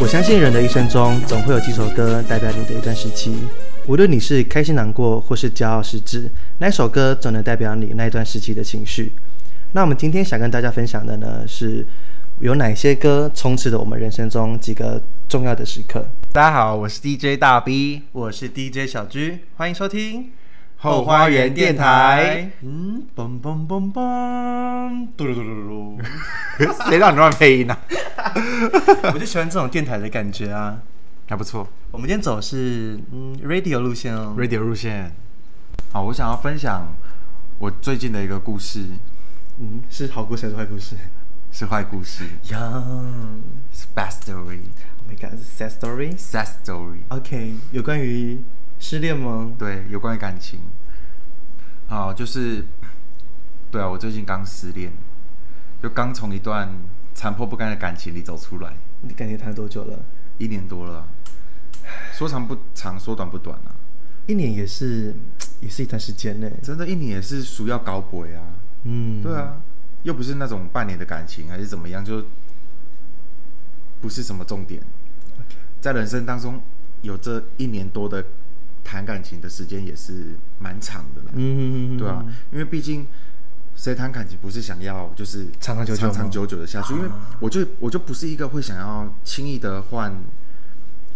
我相信人的一生中总会有几首歌代表你的一段时期，无论你是开心难过或是骄傲失志，那首歌总能代表你那一段时期的情绪。那我们今天想跟大家分享的呢，是有哪些歌充斥着我们人生中几个重要的时刻。大家好，我是 DJ 大 B，我是 DJ 小居，欢迎收听后花园电台。嗯，嘣嘣嘣嘣，嘟噜嘟噜嘟噜。谁让你乱配音呢、我就喜欢这种电台的感觉啊。还不错我们今天走的是嗯 radio 路线哦。，Radio 路线。好，我想要分享我最近的一个故事，嗯，是好故事还是坏故事是坏故事？Young。是，bad story，sad Oh my god, sad story. story。OK，有关于失恋吗？对，有关于感情。好，就是，对啊，我最近刚失恋，就刚从一段残破不堪的感情里走出来，你感情谈了多久了？一年多了啊，说长不长，说短不短啊。一年也是，也是一段时间呢。真的，一年也是属要高博啊。嗯，对啊，又不是那种半年的感情，还是怎么样，就不是什么重点。在人生当中，有这一年多的谈感情的时间，也是蛮长的了。嗯嗯嗯，对啊，因为毕竟谁谈感情不是想要就是长长久久长长久久的下去？因为我就我就不是一个会想要轻易的换，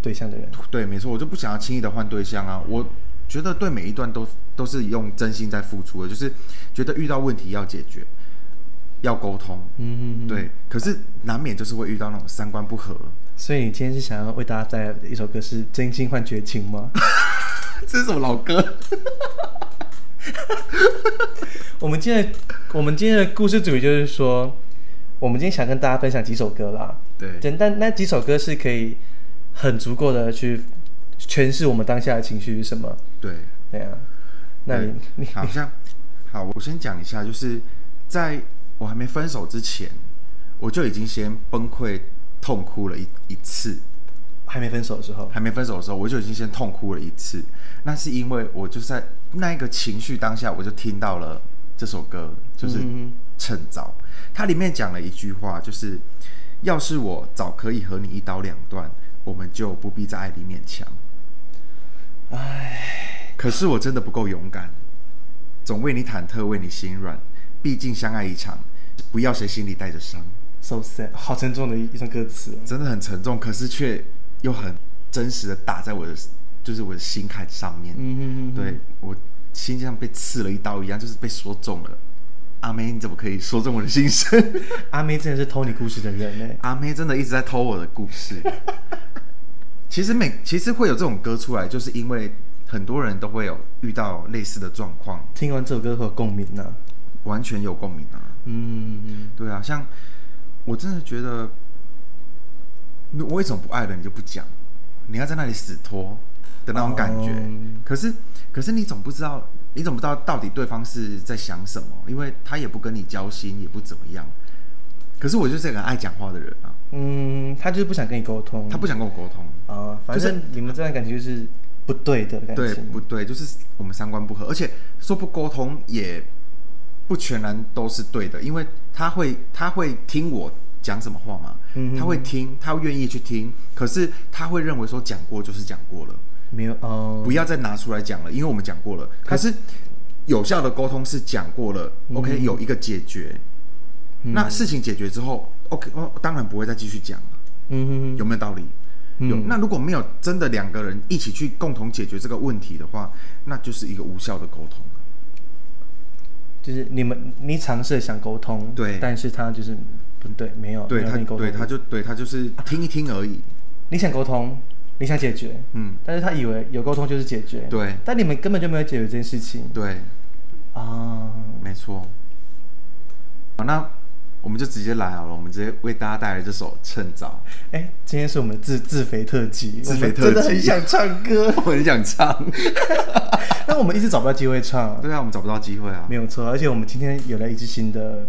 对象的人，对，没错，我就不想要轻易的换对象啊。我觉得对每一段都都是用真心在付出的，就是觉得遇到问题要解决，要沟通，嗯嗯，对。可是难免就是会遇到那种三观不合，所以你今天是想要为大家带来的一首歌是《真心换绝情》吗？这是什么老歌？我们今天我们今天的故事主题就是说，我们今天想跟大家分享几首歌啦。对，简单，那几首歌是可以很足够的去诠释我们当下的情绪是什么。对。对啊，那你你好像好，我先讲一下，就是在我还没分手之前，我就已经先崩溃痛哭了一一次。还没分手的时候，还没分手的时候，我就已经先痛哭了一次。那是因为我就在那一个情绪当下，我就听到了这首歌，就是《嗯趁早》。它里面讲了一句话，就是“要是我早可以和你一刀两断，我们就不必在爱里勉强。”唉，可是我真的不够勇敢，总为你忐忑，为你心软。毕竟相爱一场，不要谁心里带着伤。，so sad，好沉重的一一段歌词哦。真的很沉重，可是却又很真实的打在我的，就是我的心坎上面。嗯哼嗯哼对我心像被刺了一刀一样，就是被说中了。阿妹，你怎么可以说中我的心声？阿妹真的是偷你故事的人呢。阿妹真的一直在偷我的故事。其实每其实会有这种歌出来，就是因为很多人都会有遇到类似的状况，听完这首歌会有共鸣呢、完全有共鸣啊。嗯，对啊，像我真的觉得，你我为什么不爱了你就不讲？你要在那里死拖的那种感觉。哦可是，可是你总不知道，你总不知道到底对方是在想什么，因为他也不跟你交心，也不怎么样。可是我就是一个爱讲话的人啊，嗯，他就是不想跟你沟通，他不想跟我沟通。啊，反就是正你们这段感情就是不对的感对，不对，就是我们三观不合，而且说不沟通也不全然都是对的，因为他会他会听我讲什么话嘛，嗯他会听，他愿意去听，可是他会认为说讲过就是讲过了，没有哦，不要再拿出来讲了，因为我们讲过了。可是有效的沟通是讲过了、o 嗯 k 有一个解决，那事情解决之后，OK，哦，当然不会再继续讲了，嗯哼。哼，有没有道理？有。那如果没有真的两个人一起去共同解决这个问题的话，那就是一个无效的沟通。就是你们你尝试想沟通，对。但是他就是不对，没有，对他，你沟通，对他就对他就是听一听而已。你想沟通，你想解决，嗯，但是他以为有沟通就是解决，对。但你们根本就没有解决这件事情。对，啊，没错。好，那我们就直接来好了，我们直接为大家带来这首《趁早哎，今天是我们自自肥特辑，自肥特辑真的很想唱歌》，，我很想唱。但我们一直找不到机会唱，对啊，我们找不到机会啊没。有错，而且我们今天有了一支新的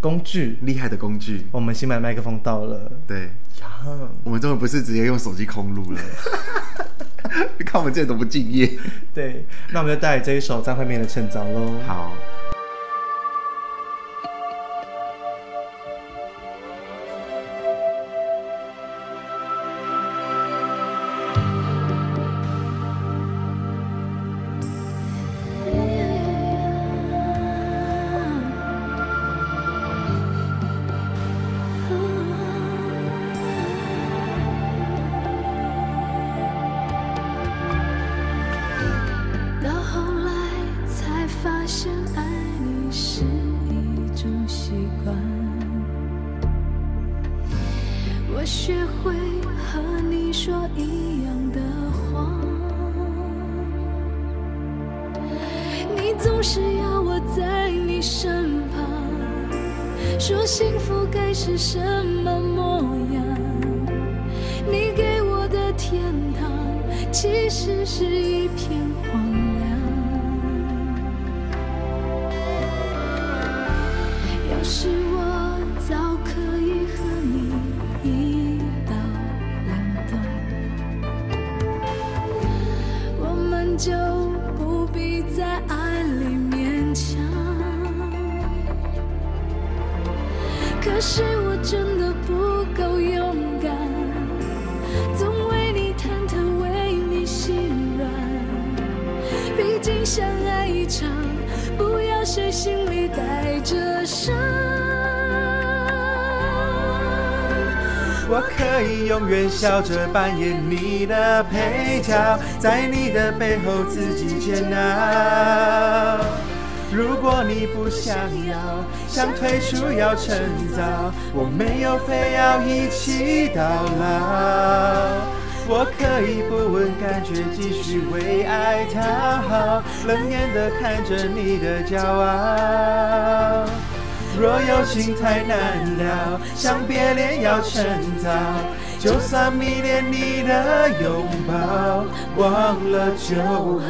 工具，厉害的工具，我们新买的麦克风到了，对，呀，我们终于不是直接用手机空录了。你 看我们这多不敬业。对，那我们就带来这一首张惠妹的《趁早》喽。好，远笑着扮演你的配角，在你的背后自己煎熬。如果你不想要，想退出要趁早，我没有非要一起到老。我可以不问感觉，继续为爱讨好，冷眼的看着你的骄傲。若有情太难了，想别恋要趁早，就算迷恋你的拥抱，忘了就好。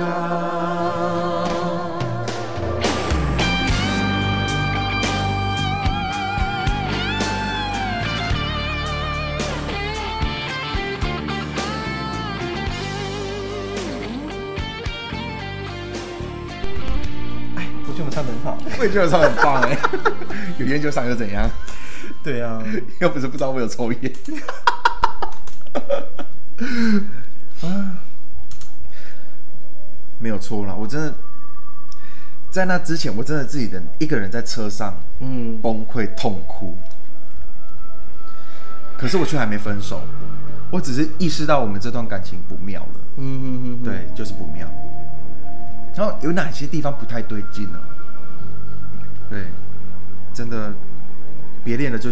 哎，我觉得我们唱的很好。我也觉得唱得很棒哎，有研究上又怎样？对啊，又不是不知道我有抽烟。啊，没有错啦，我真的在那之前，我真的自己的一个人在车上嗯，崩溃痛哭。可是我却还没分手，我只是意识到我们这段感情不妙了。嗯嗯嗯，对，就是不妙。然后有哪些地方不太对劲呢？对，真的别练了就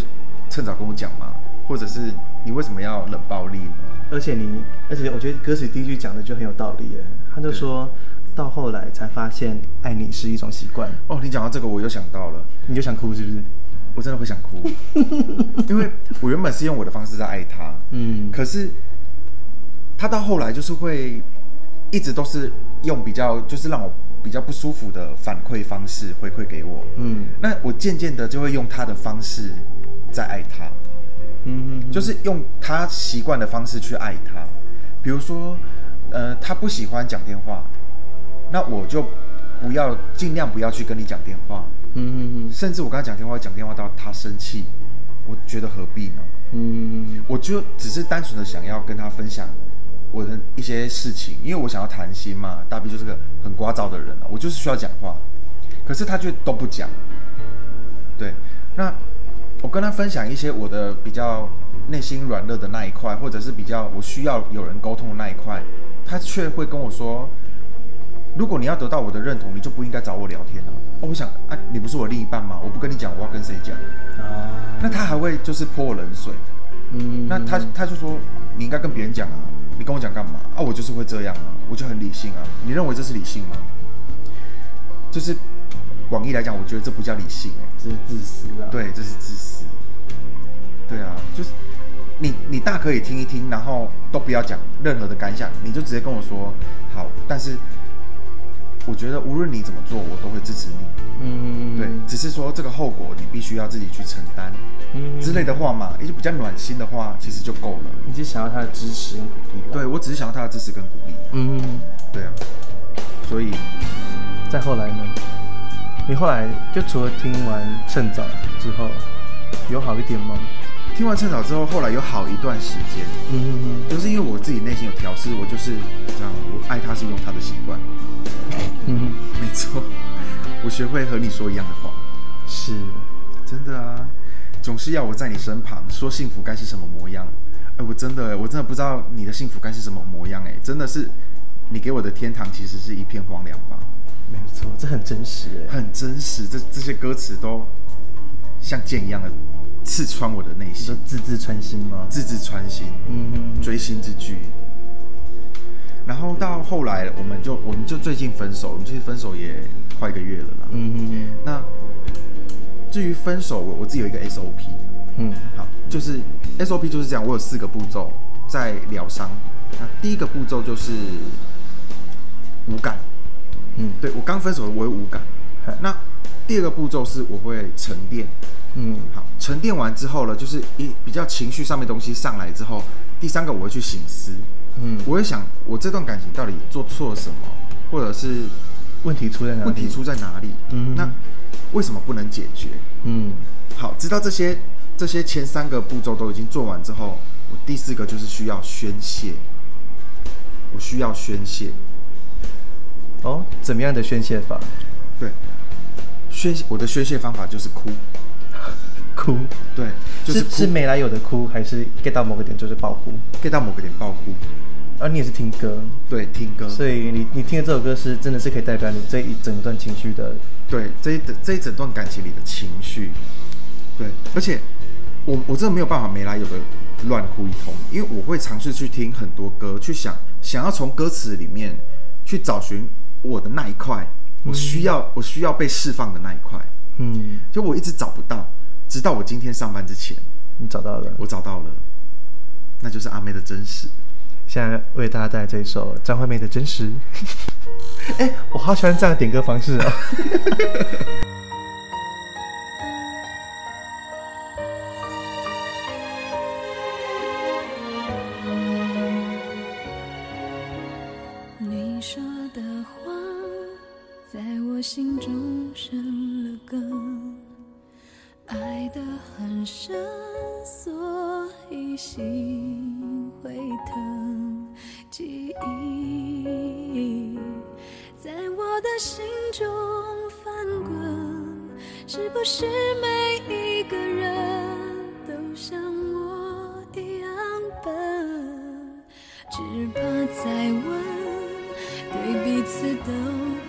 趁早跟我讲嘛，或者是你为什么要冷暴力呢？而且你，而且我觉得歌词第一句讲的就很有道理耶，他就说到后来才发现爱你是一种习惯，哦，你讲到这个，我又想到了，你就想哭是不是？我真的会想哭，因为我原本是用我的方式在爱他，嗯，可是他到后来就是会一直都是用比较就是让我比较不舒服的反馈方式回馈给我，嗯。那我渐渐的就会用他的方式在爱他，嗯嗯，就是用他习惯的方式去爱他。比如说，呃，他不喜欢讲电话，那我就不要尽量不要去跟你讲电话，嗯嗯嗯甚至我跟他讲电话，讲电话到他生气，我觉得何必呢？嗯我就只是单纯的想要跟他分享我的一些事情，因为我想要谈心嘛。大 B 就是个很聒噪的人啊，我就是需要讲话，可是他却都不讲。对，那我跟他分享一些我的比较内心软弱的那一块，或者是比较我需要有人沟通的那一块，他却会跟我说：“如果你要得到我的认同，你就不应该找我聊天啊。”哦，我想啊，你不是我另一半吗？我不跟你讲，我要跟谁讲？啊，那他还会就是泼我冷水。嗯，那他他就说你应该跟别人讲啊，你跟我讲干嘛啊？我就是会这样啊，我就很理性啊。你认为这是理性吗？就是广义来讲，我觉得这不叫理性、欸，这是自私啊，，对，这是自私。对啊，就是你你大可以听一听，然后都不要讲任何的感想，你就直接跟我说好。但是我觉得无论你怎么做，我都会支持你。嗯对，只是说这个后果你必须要自己去承担嗯之类的话嘛，也就比较暖心的话，其实就够了。你是想要他的支持跟鼓励吧，对我只是想要他的支持跟鼓励。嗯，对啊，所以再后来呢？你后来就除了听完《趁早》之后，有好一点吗？听完趁早之后，后来有好一段时间，嗯就是因为我自己内心有调试，我就是这样，我爱他是用他的习惯。嗯，没错，我学会和你说一样的话，是，真的啊，总是要我在你身旁，说幸福该是什么模样。哎，我真的，我真的不知道你的幸福该是什么模样。哎，真的是你给我的天堂，其实是一片荒凉吧？没错，这很真实哎。很真实。这这些歌词都像剑一样的刺穿我的内心，字字穿心吗？字字穿心，嗯哼锥心之句。然后到后来，我们就我们就最近分手，我们其实分手也快一个月了啦。嗯哼那至于分手，我我自己有一个 SOP，嗯好，就是 SOP 就是这样，我有四个步骤在疗伤。那第一个步骤就是无感，嗯。对我刚分手我会无感。那第二个步骤是我会沉淀，嗯。好，沉淀完之后呢，就是一比较情绪上面东西上来之后，第三个我会去醒思，嗯，我会想我这段感情到底做错了什么，或者是问题出在哪里？问题出在哪里？嗯。那为什么不能解决？嗯。好，知道这些这些前三个步骤都已经做完之后，我第四个就是需要宣泄，我需要宣泄，哦，怎么样的宣泄法？对，宣泄我的宣泄方法就是哭，哭，对，就是是没来由的哭，还是 get 到某个点就是爆哭？get 到某个点爆哭，而你也是听歌，对，听歌，所以你你听的这首歌是真的是可以代表你这一整段情绪的，对这一这一整段感情里的情绪，对，而且我我真的没有办法没来由的乱哭一通，因为我会尝试去听很多歌，去想想要从歌词里面去找寻我的那一块，我需要、我需要被释放的那一块，嗯，就我一直找不到，直到我今天上班之前，你找到了。我找到了，那就是阿妹的真实。现在为大家带来这一首张惠妹的《真实》。哎、我好喜欢这样的点歌方式哦。得很深，所以心会疼。记忆在我的心中翻滚，是不是每一个人都像我一样笨？只怕再问，对彼此都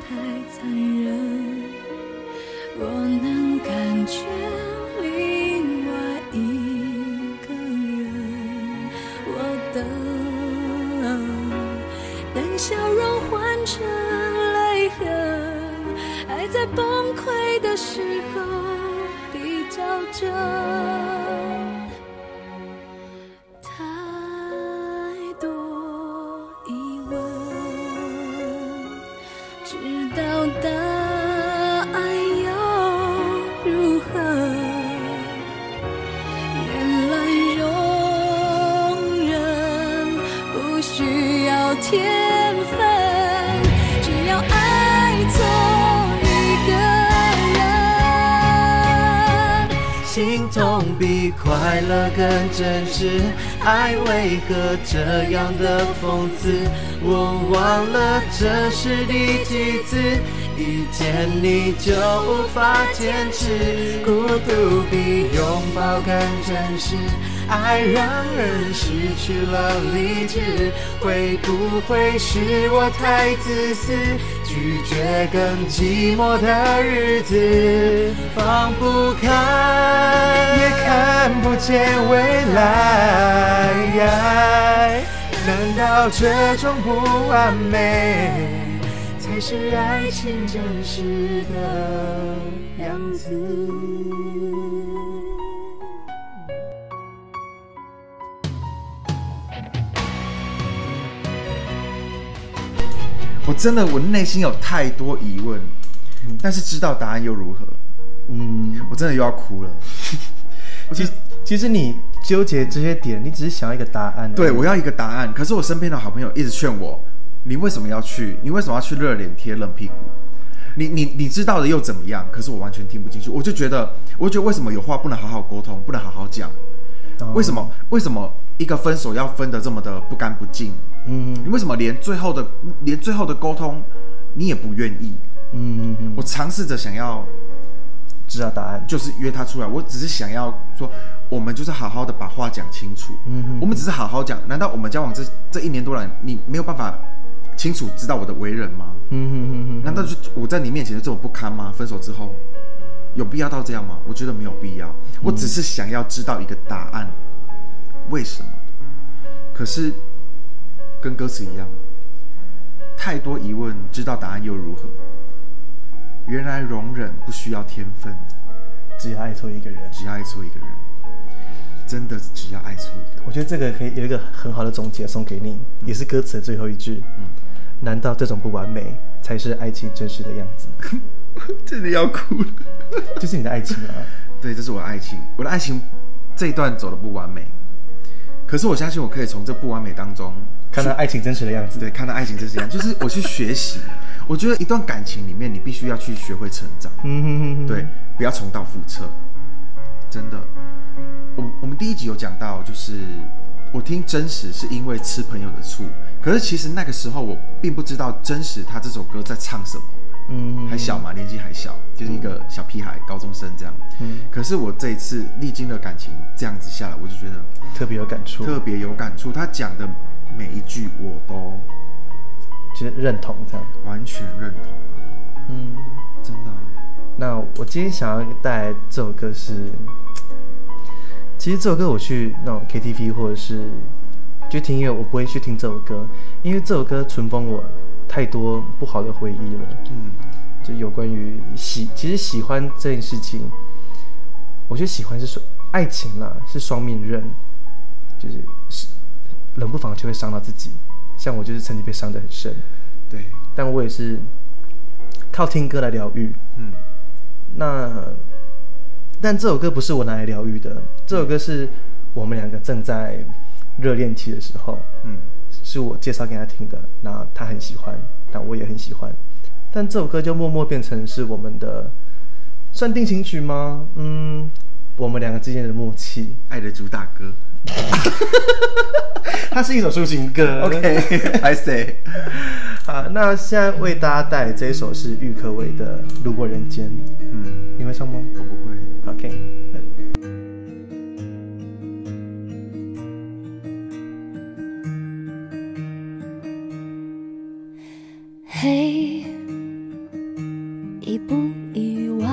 太残忍。我能感觉成泪痕，爱在崩溃的时候比较真。更真实，爱为何这样的讽刺？我忘了这是第几次遇见你就无法坚持，孤独比拥抱更真实。爱让人失去了理智，会不会是我太自私？拒绝更寂寞的日子，放不开，也看不见未来。难道这种不完美，才是爱情真实的样子？真的我内心有太多疑问，但是知道答案又如何？嗯，我真的又要哭了。其实其实你纠结这些点，你只是想要一个答案。对，我要一个答案。可是我身边的好朋友一直劝我，你为什么要去？你为什么要去热脸贴冷屁股？你你你知道的又怎么样？可是我完全听不进去。我就觉得，我觉得为什么有话不能好好沟通，不能好好讲？哦为什么？为什么一个分手要分得这么的不干不净？嗯你为什么连最后的连最后的沟通你也不愿意？嗯嗯，我尝试着想要知道答案。就是约他出来，我只是想要说，我们就是好好的把话讲清楚。嗯哼我们只是好好讲，难道我们交往这这一年多来，你没有办法清楚知道我的为人吗？嗯哼哼哼，难道就我在你面前就这么不堪吗？分手之后有必要到这样吗？我觉得没有必要。我只是想要知道一个答案，为什么？可是跟歌词一样，太多疑问，知道答案又如何？原来容忍不需要天分，只要爱错一个人。只要爱错一个人，真的只要爱错一个人。我觉得这个可以有一个很好的总结送给你，也是歌词的最后一句。嗯难道这种不完美才是爱情真实的样子？真的要哭了。就是你的爱情啊！对，这是我的爱情，我的爱情这一段走的不完美，可是我相信我可以从这不完美当中看到爱情真实的样子。对，看到爱情这样，就是我去学习。我觉得一段感情里面，你必须要去学会成长，嗯哼哼哼，对，不要重蹈覆辙。真的，我我们第一集有讲到，就是我听真实是因为吃朋友的醋，可是其实那个时候我并不知道真实他这首歌在唱什么，嗯，还小嘛，年纪还小，就是一个小屁孩，高中生这样。嗯，可是我这一次历经了感情这样子下来，我就觉得特别有感触，特别有感触。他讲的每一句我都就是认同这样。完全认同啊，嗯，真的啊、那我今天想要带来这首歌是，其实这首歌我去那种 KTV 或者是就听音乐，我不会去听这首歌，因为这首歌存封我太多不好的回忆了。嗯，就有关于喜，其实喜欢这件事情，我觉得喜欢是双爱情啦，是双面刃，就是是冷不防就会伤到自己。像我就是曾经被伤得很深，对，但我也是靠听歌来疗愈。嗯那但这首歌不是我拿来疗愈的，这首歌是我们两个正在热恋期的时候，嗯是我介绍给他听的，那他很喜欢，那我也很喜欢，但这首歌就默默变成是我们的算定情曲吗？嗯，我们两个之间的默契。爱的主打歌。它是一首抒情歌。OK，I say，好，那现在为大家带来这一首是郁可唯的《路过人间》，嗯，你会唱吗我不会。？OK。嘿，意不意外？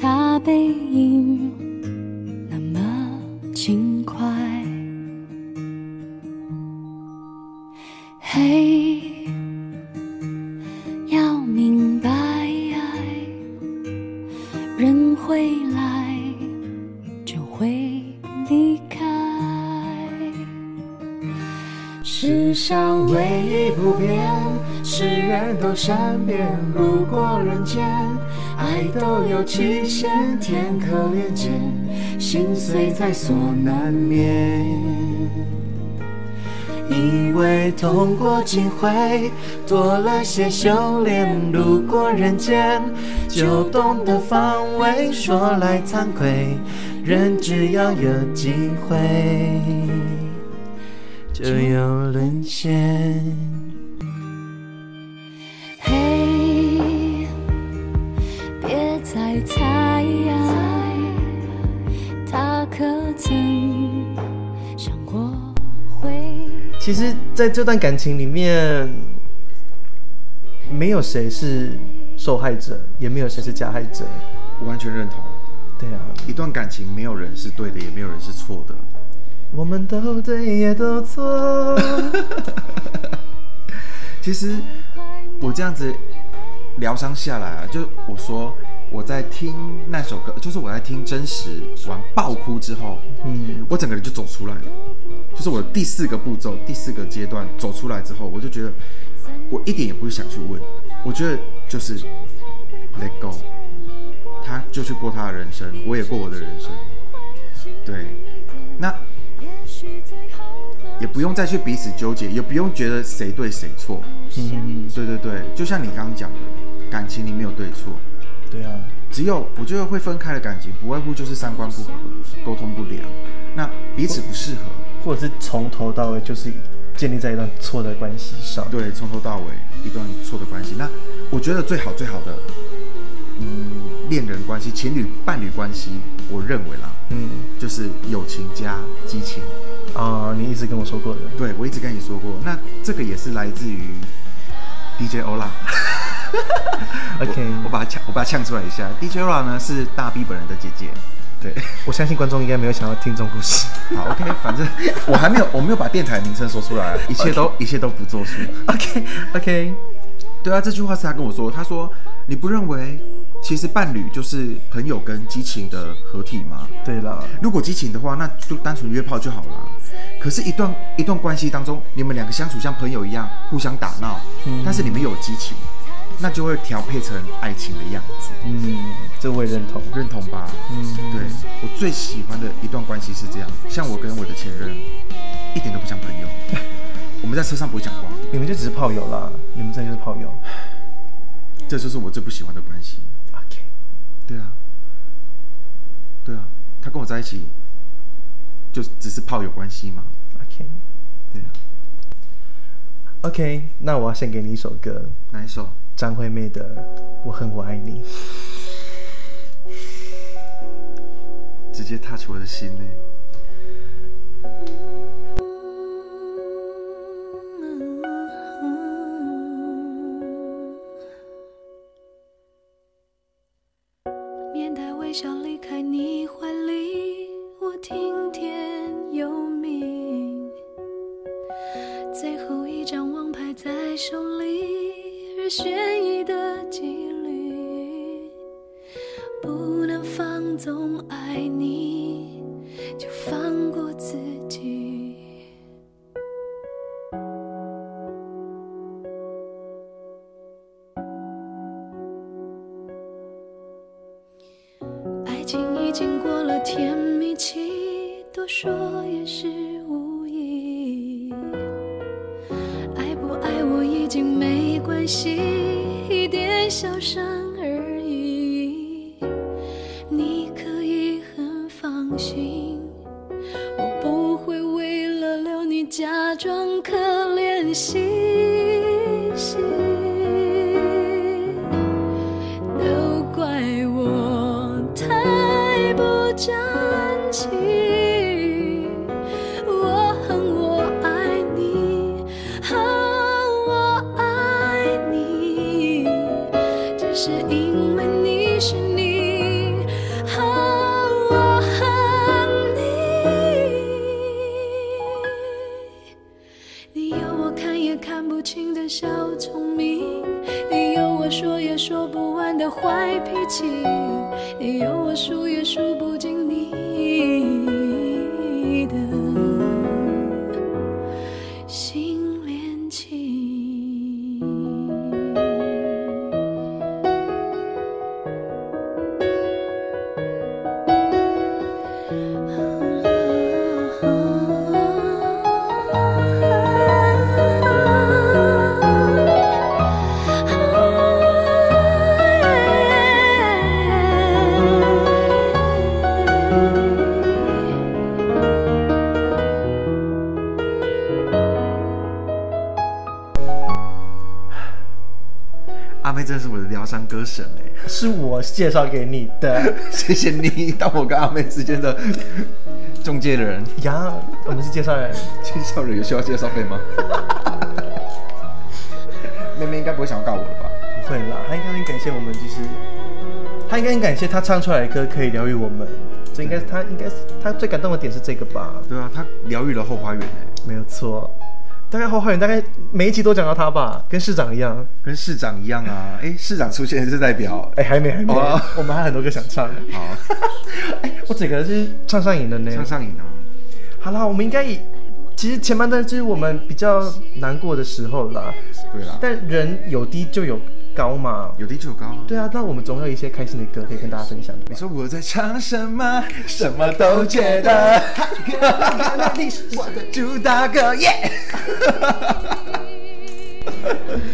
他背影善变，路过人间，爱都有期限，天可怜见，心碎在所难免。以为痛过几回，多了些修炼，路过人间，就懂得防卫。说来惭愧，人只要有机会。就有沦陷。其实，在这段感情里面，没有谁是受害者，也没有谁是加害者。我完全认同。对啊，一段感情没有人是对的，也没有人是错的。我们都对，也都错。其实我这样子疗伤下来啊，就我说我在听那首歌，就是我在听真实完爆哭之后，嗯，我整个人就走出来了。就是我第四个步骤、第四个阶段走出来之后，我就觉得我一点也不想去问，我觉得就是 let go，他就去过他的人生，我也过我的人生。对，那也不用再去彼此纠结，也不用觉得谁对谁错。嗯，对对对，就像你刚刚讲的，感情里没有对错，对啊，只有我觉得会分开的感情，不外乎就是三观不合、沟通不良，那彼此不适合。或者是从头到尾就是建立在一段错的关系上。对，从头到尾一段错的关系。那我觉得最好最好的，嗯，恋人关系、情侣伴侣关系，我认为啦，嗯，就是友情加激情。啊，你一直跟我说过的。对我一直跟你说过，那这个也是来自于 DJ Ola。OK，我把它呛，我把它呛出来一下。DJ Ola 呢是大 B 本人的姐姐。对，我相信观众应该没有想要听这种故事。好，OK，反正我还没有，我没有把电台名称说出来，一切都一切都不作数。OK OK，对啊，这句话是他跟我说，他说你不认为其实伴侣就是朋友跟激情的合体吗？对了，如果激情的话，那就单纯约炮就好了。可是，一段一段关系当中，你们两个相处像朋友一样，互相打闹，但是你们有激情，那就会调配成爱情的样子，嗯，这我也认同。认同吧？嗯，对我最喜欢的一段关系是这样，像我跟我的前任，一点都不像朋友，我们在车上不会讲话，你们就只是炮友啦，你们真的就是炮友。这就是我最不喜欢的关系。OK，对啊，对啊，他跟我在一起，就只是炮友关系嘛。OK 对啊，OK，那我要献给你一首歌，哪一首？张惠妹的《我恨我爱你》。直接 touch 我的心呢。面带微笑离开你怀里，我听天由命。最后一张王牌在手里，日悬介绍给你的 谢谢你当我跟阿妹之间的中介人。呀，我们是介绍人。介绍人有需要介绍费吗？妹妹应该不会想要告我了吧？不会啦，她应该很感谢我们，就是她应该很感谢她唱出来的歌可以疗愈我们，这应该是她应该是她最感动的点是这个吧？对啊，她疗愈了后花园哎，没有错，大概后花园大概每一集都讲到他吧，跟市长一样。跟市长一样啊。哎，市长出现是代表哎、还没还没，哦 我们还有很多歌想唱。好哎、我整个是唱上瘾了呢。唱上瘾啊。好啦，我们应该以其实前半段就是我们比较难过的时候啦，对啦，但人有低就有高嘛。有低就有高啊。对啊，那我们总有一些开心的歌可以跟大家分享你。说我在唱什么？什么都觉得。你是我的主打歌耶！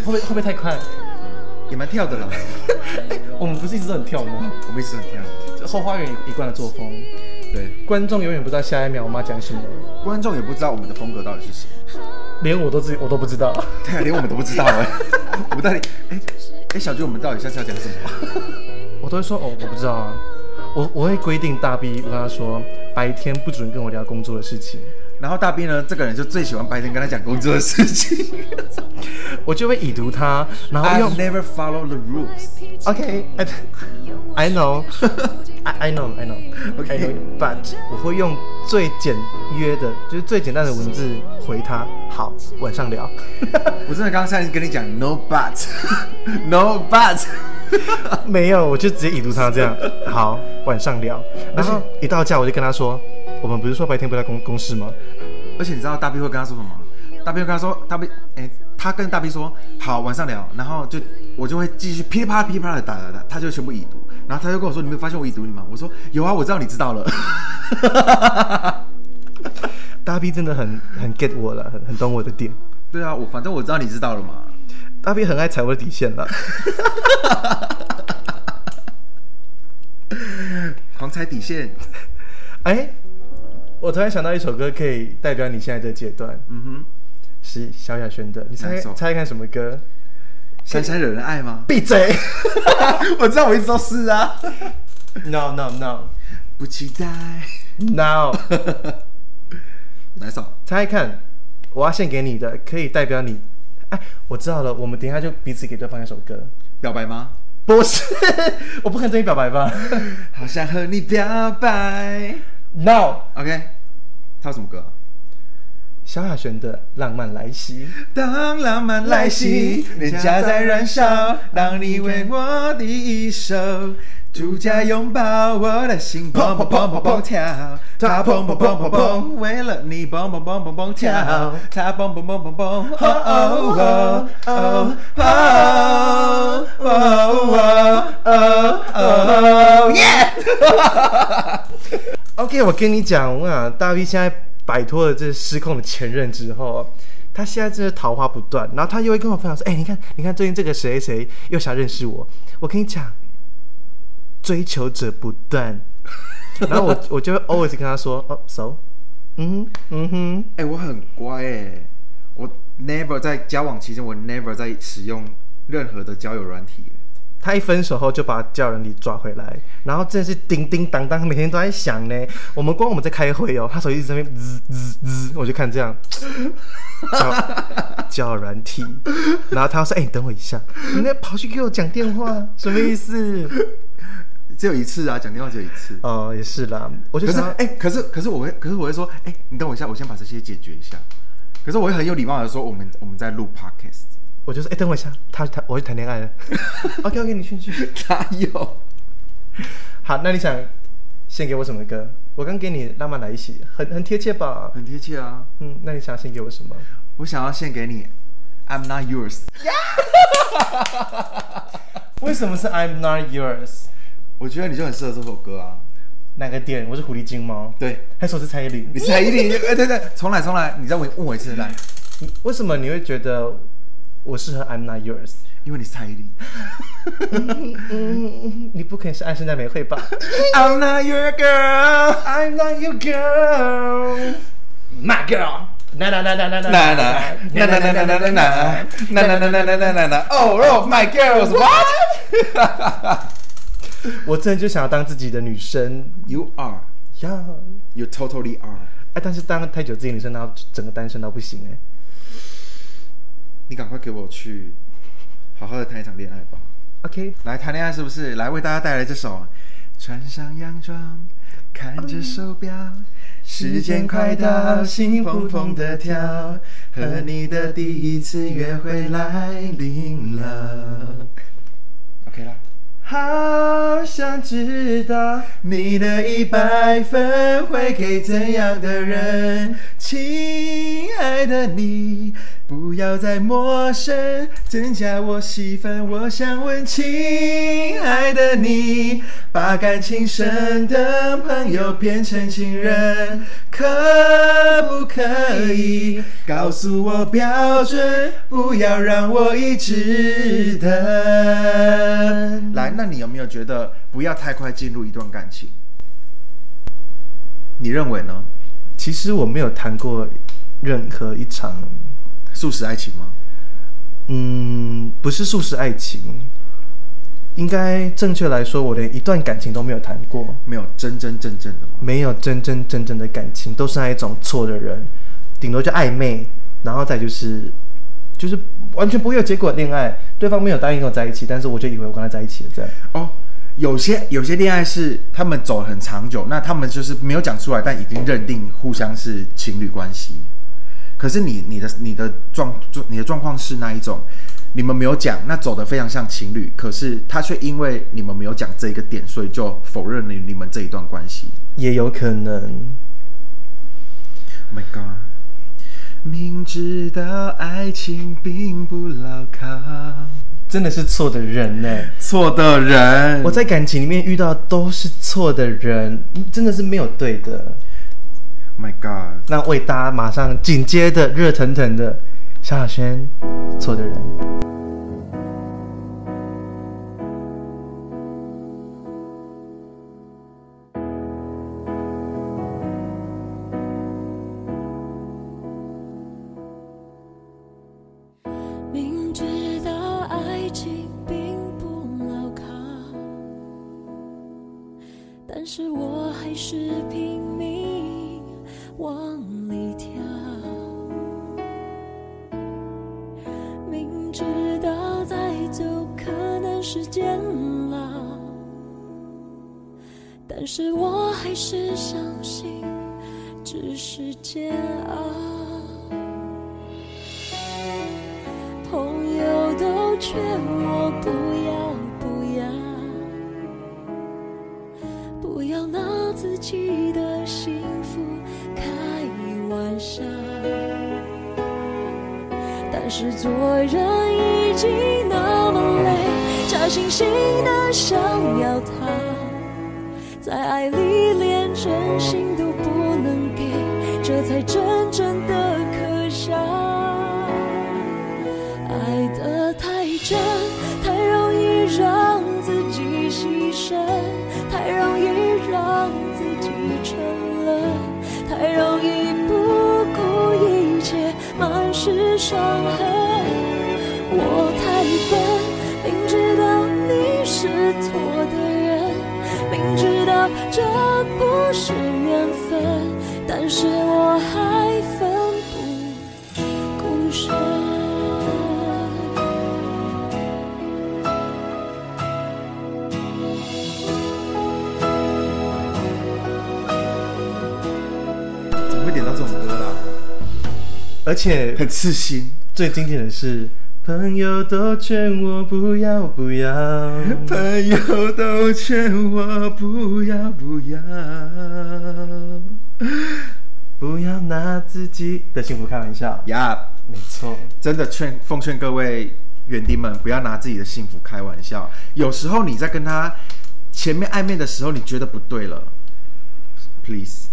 会不会会不会太快？也蛮跳的啦，我们不是一直都很跳吗？我们一直很跳。这后花园一贯的作风，对，观众永远不知道下一秒我们要讲什么，观众也不知道我们的风格到底是什么，连我都自己我都不知道。对啊，连我们都不知道哎。我们到底哎哎，小菊，我们到底下次要讲什么？我都会说哦，我不知道啊。我我会规定大 B，我跟他说白天不准跟我聊工作的事情。然后大斌呢，这个人就最喜欢白天跟他讲工作的事情。我就会已读他，然后用 never follow the rules。OK，I I know I I know I know OK I know but 我会用最简约的，就是最简单的文字回他。好，晚上聊。我真的刚才跟你讲 no but，no but。没有，我就直接已读他这样。好，晚上聊。然后一到家我就跟他说，我们不是说白天不在公公司吗？而且你知道大 B 会跟他说什么吗？大 B 会跟他说，大 B，哎、他跟大 B 说好晚上聊，然后就我就会继续噼里啪啦噼里啪啦的打打打，他就全部已读，然后他就跟我说，你没有发现我已读你吗？我说有啊，我知道你知道了。大 B 真的很很 get 我了，很很懂我的点。对啊，我反正我知道你知道了嘛。大 B 很爱踩我的底线了。狂踩底线，哎，我突然想到一首歌可以代表你现在的阶段，嗯哼是萧亚轩的。你猜猜看什么歌？哼，珊珊惹人爱吗？闭嘴 我知道，我一直都是啊。！No No No 不期待，No，哪一首？猜猜看，我要献给你的可以代表你。哎，我知道了，我们等一下就彼此给对方一首歌。表白吗？不是，我不可能对你表白吧好想和你表白。？No，OK，他有什么歌啊？萧亚轩的《浪漫来袭》。当浪漫来袭，脸颊在燃烧，当你为我第一首，主角拥抱我的心，砰砰砰砰砰跳，他砰砰砰砰砰，为了你砰砰砰砰砰跳，它砰砰砰砰砰，哦哦哦哦哦哦哦耶！OK，我跟你讲，我想大 V 现在摆脱了这失控的前任之后，他现在真的桃花不断，然后他又会跟我分享说：“哎、你看，你看最近这个谁谁谁又想认识我。”我跟你讲，追求者不断。然后我我就会 always 跟他说：“哦，so，嗯嗯哼，哎、我很乖哎，我 never 在交往期间，我 never 在使用任何的交友软体。他一分手后就把叫人里抓回来，然后真的是叮叮当当，每天都在响呢。我们光我们在开会哦，他手机一直在那边滋滋滋，我就看这样，交友软体，然后他说：“哎、你等我一下。”你那跑去给我讲电话，什么意思？只有一次啊，讲电话只有一次。哦，也是啦，我就想，可是哎、可是可是我会，可是我会说，哎、你等我一下，我先把这些解决一下。可是我会很有礼貌的说，我们我们在录 podcast。我就说：“哎、等我一下，他他我去谈恋爱了。”OK OK，你去去。哪有？好，那你想献给我什么歌？我刚给你《浪漫来一起》，很很贴切吧？很贴切啊！嗯，那你想献给我什么？我想要献给你，I'm not yours。为什么是 I'm not yours？我觉得你就很适合这首歌啊。哪个点？我是狐狸精吗？对，还是我是蔡依林？你蔡依林，哎、对对，重来重来，你再问问我一次来，你为什么你会觉得我适合 I'm not yours？因为你是蔡依林。嗯，你不可能是安室奈美惠吧 I'm not your girl。？I'm not your girl, my girl。na na na na na 那那那那那那那那那那那那那那那那，Oh oh my girls what？我真的就想要当自己的女生 You are, 呀！you totally are。哎，但是当太久自己女生，然后整个单身到不行哎。你赶快给我去好好的谈一场恋爱吧。OK，来谈恋爱是不是？来为大家带来这首《穿上洋装，看着手表，时间快到，心砰砰的跳，和你的第一次约会来临了。OK 啦。好想知道你的一百分会给怎样的人？亲爱的你，不要再陌生，增加我戏份。我想问，亲爱的你，把感情深的朋友变成情人，可不可以？告诉我标准，不要让我一直等。来，那你有没有觉得不要太快进入一段感情？你认为呢？其实我没有谈过任何一场，素食爱情吗？嗯，不是素食爱情，应该正确来说，我连一段感情都没有谈过，没有真真正正的吗？没有真真正正的感情，都是那一种错的人，顶多就暧昧，然后再就是就是完全不会有结果的恋爱，对方没有答应跟我在一起，但是我就以为我跟他在一起了，这样。哦，有些有些恋爱是他们走很长久，那他们就是没有讲出来，但已经认定互相是情侣关系。可是你你的你的状你的状况是那一种，你们没有讲，那走的非常像情侣，可是他却因为你们没有讲这一个点，所以就否认了你们这一段关系。也有可能，Oh my god！明知道爱情并不牢靠，真的是错的人呢。错的人，我在感情里面遇到都是错的人，真的是没有对的。Oh my god！那为大家马上紧接的热腾腾的萧亚轩，错的人。但是我还是相信只是煎熬。朋友都劝我不要不要，不要拿自己的幸福开玩笑。但是做人已经那么累，假惺惺的想要逃，真心都不能给，这才真正的可笑。爱得太真，太容易让自己牺牲，太容易让自己沉沦，太容易不顾一切，满是伤痕。我太笨，明知道你是错的人，明知道这是缘分，但是我还奋不顾身。怎么会点到这种歌啦？而 且很刺心。最经典的是，朋友都劝我不要不要，朋友都劝我不要不要，不要拿自己的幸福开玩笑。呀、没错，真的劝奉劝各位园丁们不要拿自己的幸福开玩笑。有时候你在跟他前面暧昧的时候，你觉得不对了，please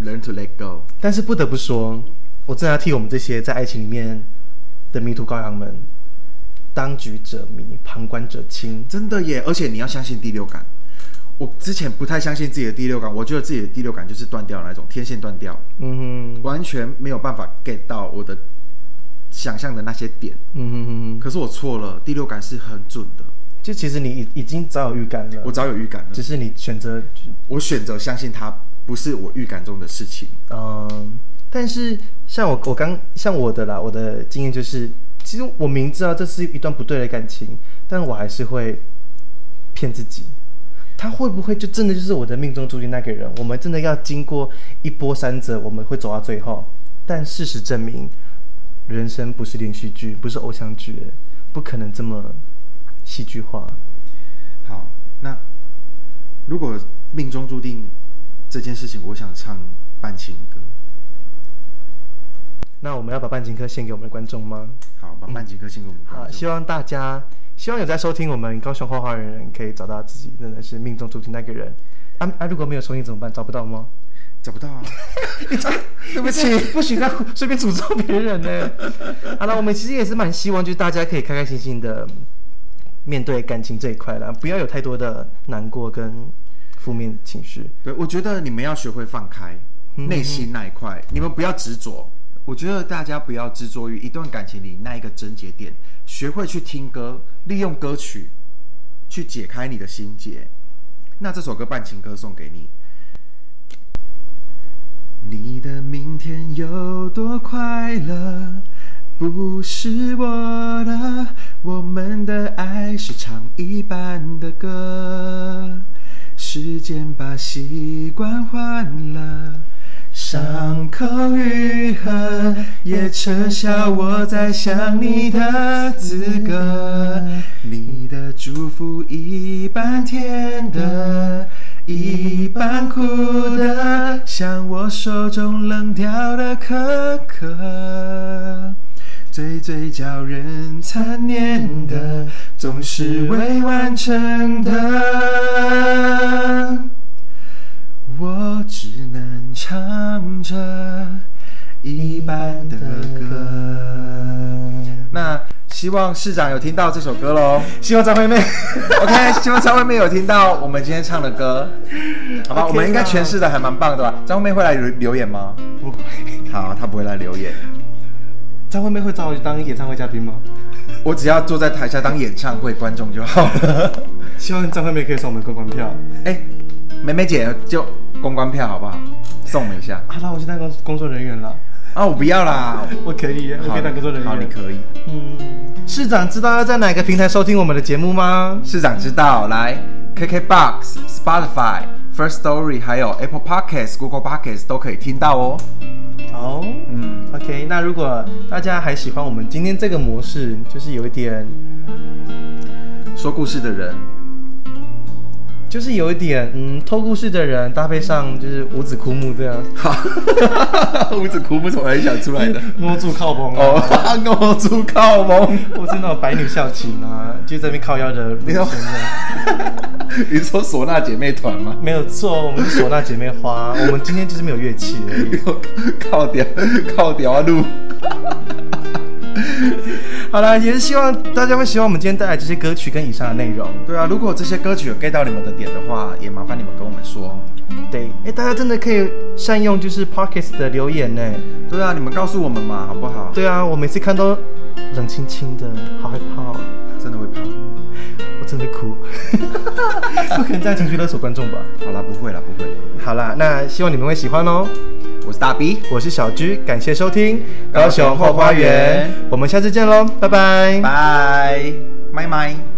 learn to let go。但是不得不说，我真的要替我们这些在爱情里面的迷途羔羊们，当局者迷，旁观者清。真的耶！而且你要相信第六感。我之前不太相信自己的第六感，我觉得自己的第六感就是断掉那种，天线断掉，嗯哼，完全没有办法 get 到我的想象的那些点。嗯哼哼哼，可是我错了，第六感是很准的，就其实你已已经早有预感了，我早有预感了，只是你选择，我选择相信它不是我预感中的事情。嗯，但是像我我刚像我的啦，我的经验就是，其实我明知道这是一段不对的感情，但我还是会骗自己。他会不会就真的就是我的命中注定那个人？我们真的要经过一波三折，我们会走到最后。但事实证明，人生不是连续剧，不是偶像剧，不可能这么戏剧化。好，那如果命中注定这件事情，我想唱半情歌。那我们要把半情歌献给我们的观众吗？好，把半情歌献给我们观好，希望大家，希望有在收听我们高雄画画的人，可以找到自己真的是命中注定那个人。啊啊！如果没有收听怎么办？找不到吗？找不到啊，对不起，不许再随便诅咒别人呢。好了，我们其实也是蛮希望，就是大家可以开开心心的面对感情这一块啦，不要有太多的难过跟负面情绪。对，我觉得你们要学会放开嗯内心那一块，你们不要执着。我觉得大家不要执着于一段感情里那一个症结点，学会去听歌，利用歌曲去解开你的心结。那这首歌《半情歌》送给你。你的明天有多快乐？不是我的，我们的爱是唱一半的歌，时间把习惯换了，伤口愈合，也撤销我再想你的资格。你的祝福一半甜的，一半苦的，像我手中冷掉的可可。最最叫人残念的，总是未完成的。我只能唱着一般的歌。那希望市长有听到这首歌喽。希望张惠妹 OK，希望张惠妹有听到我们今天唱的歌，好吧我们应该啦诠释的还蛮棒的吧？张惠妹会来留留言吗？不会，好，她不会来留言。张惠妹会找我去当演唱会嘉宾吗？我只要坐在台下当演唱会观众就好了。希望张惠妹可以送我们公关票。哎、梅梅姐就公关票好不好？送我们一下啊，那我去当工工作人员了。啊！我不要啦，我可以，我可以当工作人员。好，你可以。嗯，市长知道要在哪个平台收听我们的节目吗？市长知道，来 KKBox、Spotify、First Story，还有 Apple Podcasts、Google Podcasts 都可以听到哦。哦，嗯，OK，那如果大家还喜欢我们今天这个模式，就是有一点，说故事的人，就是有一点，嗯，偷故事的人搭配上就是五子枯木这样，好，五子枯木从哪里想出来的？摸住靠棚哦哦，，我住靠蒙。或是那种白女校情啊，就在那边靠腰的女生这样。你说唢呐姐妹团吗？没有错，我们是唢呐姐妹花，我们今天就是没有乐器而已。靠屌，靠屌啊路。好了，也是希望大家会喜欢我们今天带来这些歌曲跟以上的内容。对啊，如果这些歌曲有 get 到你们的点的话，也麻烦你们跟我们说。对，哎，大家真的可以善用就是 Pockets 的留言呢。对啊，你们告诉我们嘛，好不好？对啊，我每次看都冷清清的，好害怕哦，真的会怕。我真的会哭。不可能这样情绪勒索观众吧？好啦，不会啦，不会啦。好啦，那希望你们会喜欢哦。我是大 B，我是小 G，，感谢收听高雄后花园我们下次见喽，拜拜。拜，麦麦。